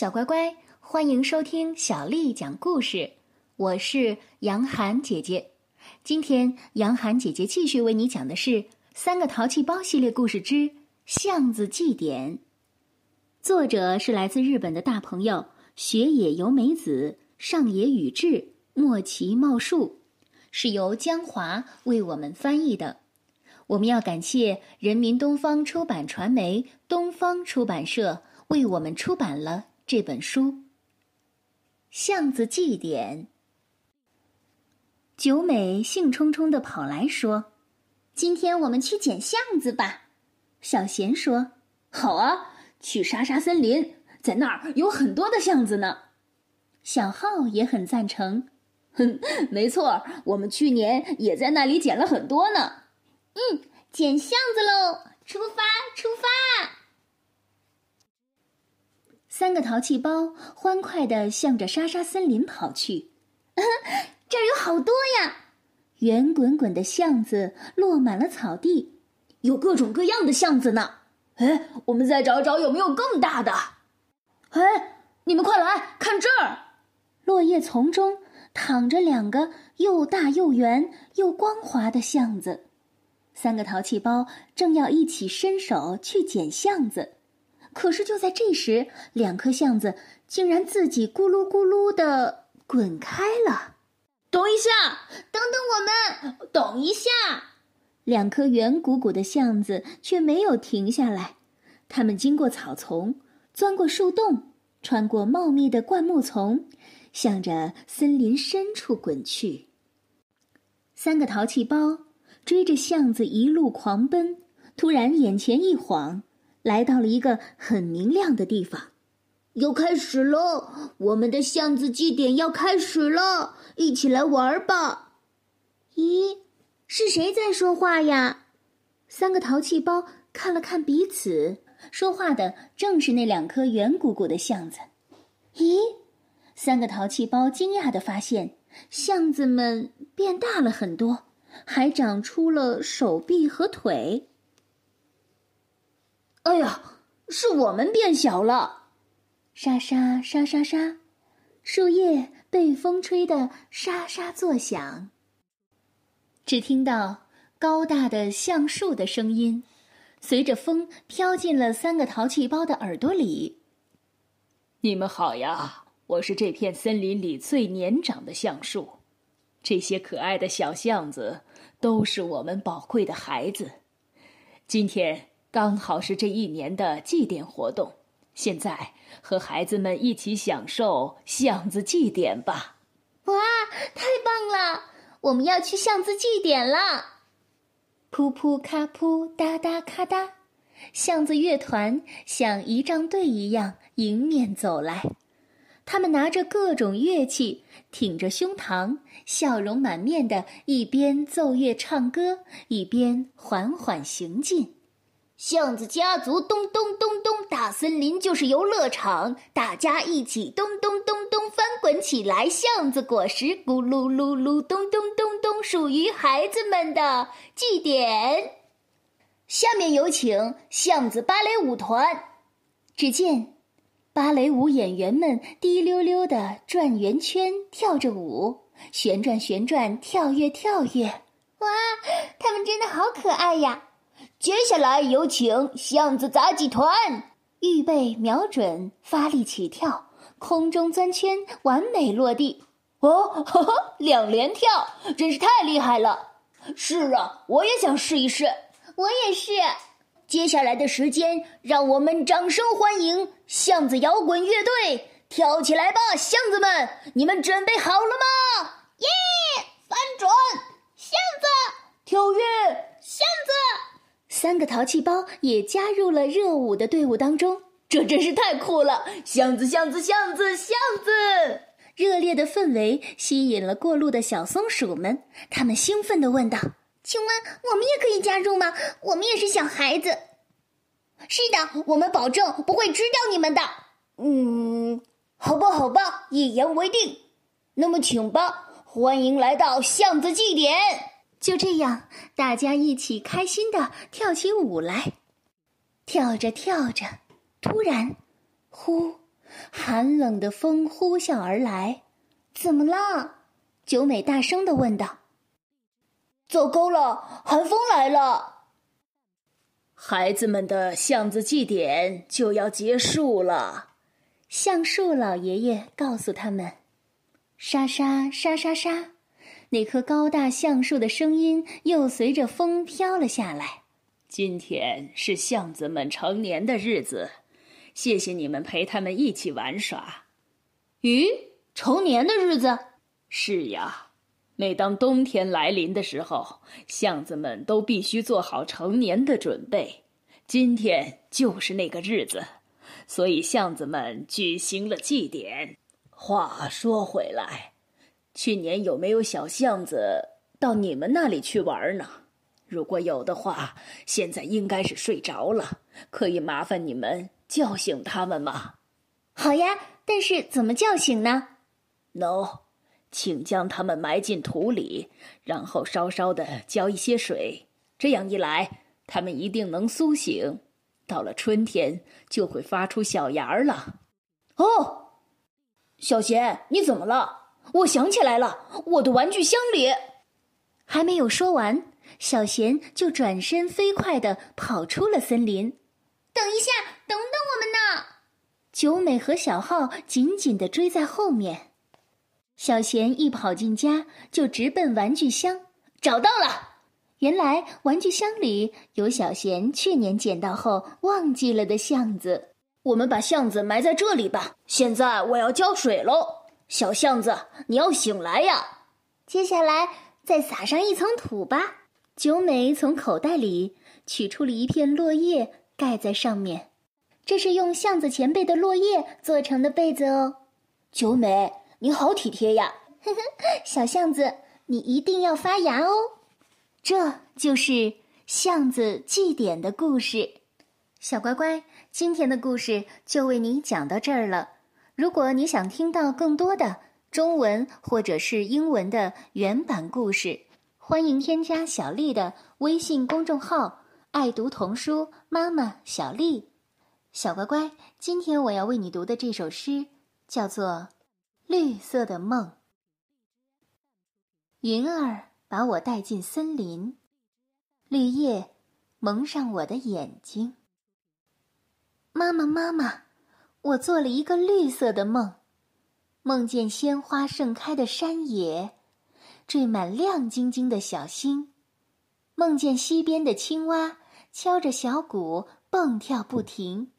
小乖乖，欢迎收听小丽讲故事。我是杨涵姐姐。今天，杨涵姐姐继续为你讲的是《三个淘气包》系列故事之《巷子祭典》。作者是来自日本的大朋友雪野由美子、上野宇治、莫奇茂树，是由江华为我们翻译的。我们要感谢人民东方出版传媒东方出版社为我们出版了这本书《巷子祭典》。九美兴冲冲的跑来说：“今天我们去捡巷子吧。”小贤说：“好啊，去沙沙森林，在那儿有很多的巷子呢。”小浩也很赞成：“哼，没错，我们去年也在那里捡了很多呢。”嗯，捡巷子喽！出发，出发！三个淘气包欢快地向着沙沙森林跑去。这儿有好多呀！圆滚滚的巷子落满了草地，有各种各样的巷子呢。哎，我们再找找有没有更大的。哎，你们快来看这儿！落叶丛中躺着两个又大又圆又光滑的巷子。三个淘气包正要一起伸手去捡巷子，可是就在这时，两颗橡子竟然自己咕噜咕噜的滚开了。等一下，等等我们！等一下，两颗圆鼓鼓的橡子却没有停下来。它们经过草丛，钻过树洞，穿过茂密的灌木丛，向着森林深处滚去。三个淘气包追着巷子一路狂奔，突然眼前一晃，来到了一个很明亮的地方。要开始了，我们的巷子祭典要开始了，一起来玩吧！咦，是谁在说话呀？三个淘气包看了看彼此，说话的正是那两颗圆鼓鼓的巷子。咦，三个淘气包惊讶的发现，巷子们变大了很多，还长出了手臂和腿。哎呀，是我们变小了！沙沙沙沙沙，树叶被风吹得沙沙作响。只听到高大的橡树的声音，随着风飘进了三个淘气包的耳朵里。你们好呀，我是这片森林里最年长的橡树。这些可爱的小巷子都是我们宝贵的孩子。今天刚好是这一年的祭典活动。现在和孩子们一起享受巷子祭典吧！哇，太棒了！我们要去巷子祭典了。噗噗咔噗，哒哒咔哒，巷子乐团像仪仗队一样迎面走来。他们拿着各种乐器，挺着胸膛，笑容满面的，一边奏乐唱歌，一边缓缓行进。巷子家族咚咚咚咚，大森林就是游乐场，大家一起咚咚咚咚翻滚起来。巷子果实咕噜噜噜咚咚咚咚，属于孩子们的祭典。下面有请巷子芭蕾舞团。只见芭蕾舞演员们滴溜溜的转圆圈，跳着舞，旋转旋转，跳跃跳跃。哇，他们真的好可爱呀！接下来有请巷子杂技团，预备，瞄准，发力起跳，空中钻圈，完美落地。哦，呵呵，两连跳，真是太厉害了！是啊，我也想试一试。我也是。接下来的时间，让我们掌声欢迎巷子摇滚乐队，跳起来吧，巷子们！你们准备好了吗？耶！翻转，巷子，跳跃，巷子。三个淘气包也加入了热舞的队伍当中，这真是太酷了！巷子，巷子，巷子，巷子！热烈的氛围吸引了过路的小松鼠们，他们兴奋地问道：“请问我们也可以加入吗？我们也是小孩子。”“是的，我们保证不会吃掉你们的。”“嗯，好吧，好吧，一言为定。那么，请吧，欢迎来到巷子祭典。”就这样，大家一起开心的跳起舞来。跳着跳着，突然，呼，寒冷的风呼啸而来。怎么了？九美大声的问道。糟糕了，寒风来了！孩子们的巷子祭典就要结束了，橡树老爷爷告诉他们。沙沙沙沙沙，那棵高大橡树的声音又随着风飘了下来。今天是巷子们成年的日子，谢谢你们陪他们一起玩耍。咦，成年的日子？是呀。每当冬天来临的时候，巷子们都必须做好成年的准备。今天就是那个日子，所以巷子们举行了祭典。话说回来，去年有没有小巷子到你们那里去玩呢？如果有的话，现在应该是睡着了，可以麻烦你们叫醒他们吗？好呀，但是怎么叫醒呢？No。请将它们埋进土里，然后稍稍的浇一些水。这样一来，它们一定能苏醒。到了春天，就会发出小芽儿了。哦，小贤，你怎么了？我想起来了，我的玩具箱里……还没有说完，小贤就转身飞快的跑出了森林。等一下，等等我们呢！九美和小浩紧紧的追在后面。小贤一跑进家，就直奔玩具箱，找到了。原来玩具箱里有小贤去年捡到后忘记了的橡子。我们把橡子埋在这里吧。现在我要浇水喽，小巷子，你要醒来呀！接下来再撒上一层土吧。九美从口袋里取出了一片落叶，盖在上面。这是用橡子前辈的落叶做成的被子哦。九美。你好体贴呀，呵呵，小巷子，你一定要发芽哦。这就是巷子祭典的故事。小乖乖，今天的故事就为你讲到这儿了。如果你想听到更多的中文或者是英文的原版故事，欢迎添加小丽的微信公众号“爱读童书妈妈小丽”。小乖乖，今天我要为你读的这首诗叫做。绿色的梦，云儿把我带进森林，绿叶蒙上我的眼睛。妈妈，妈妈，我做了一个绿色的梦，梦见鲜花盛开的山野，缀满亮晶晶的小星，梦见溪边的青蛙敲着小鼓蹦跳不停，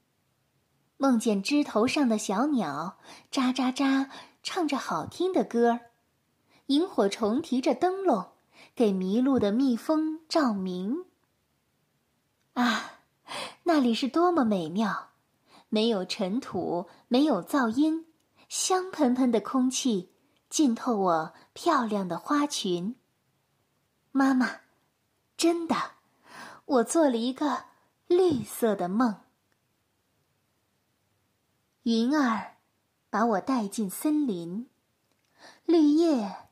梦见枝头上的小鸟喳喳喳。唱着好听的歌儿，萤火虫提着灯笼，给迷路的蜜蜂照明。啊，那里是多么美妙！没有尘土，没有噪音，香喷喷的空气浸透我漂亮的花裙。妈妈，真的，我做了一个绿色的梦。云儿。把我带进森林，绿叶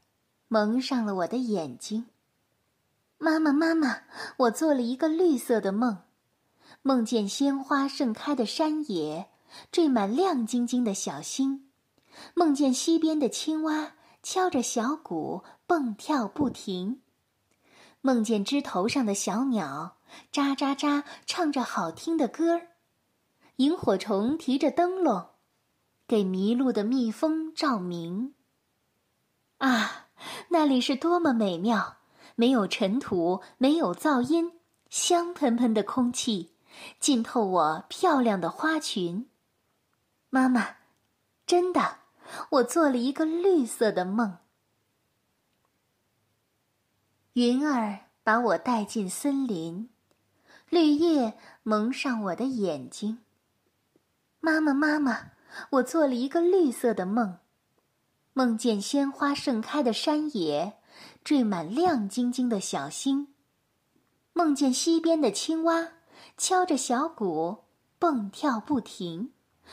蒙上了我的眼睛。妈妈，妈妈，我做了一个绿色的梦，梦见鲜花盛开的山野，缀满亮晶晶的小星，梦见溪边的青蛙敲着小鼓蹦跳不停，梦见枝头上的小鸟喳喳喳唱着好听的歌儿，萤火虫提着灯笼。给迷路的蜜蜂照明。啊，那里是多么美妙！没有尘土，没有噪音，香喷喷的空气浸透我漂亮的花裙。妈妈，真的，我做了一个绿色的梦。云儿把我带进森林，绿叶蒙上我的眼睛。妈妈，妈妈。我做了一个绿色的梦，梦见鲜花盛开的山野，缀满亮晶晶的小星，梦见溪边的青蛙敲着小鼓蹦跳不停，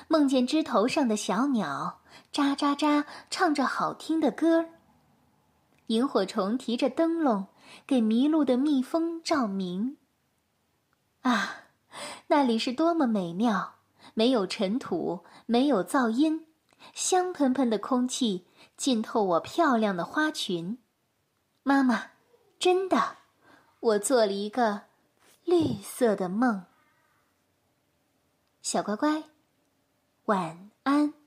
梦见枝头上的小鸟喳喳喳唱着好听的歌儿，萤火虫提着灯笼给迷路的蜜蜂照明。啊，那里是多么美妙！没有尘土，没有噪音，香喷喷的空气浸透我漂亮的花裙。妈妈，真的，我做了一个绿色的梦。小乖乖晚安。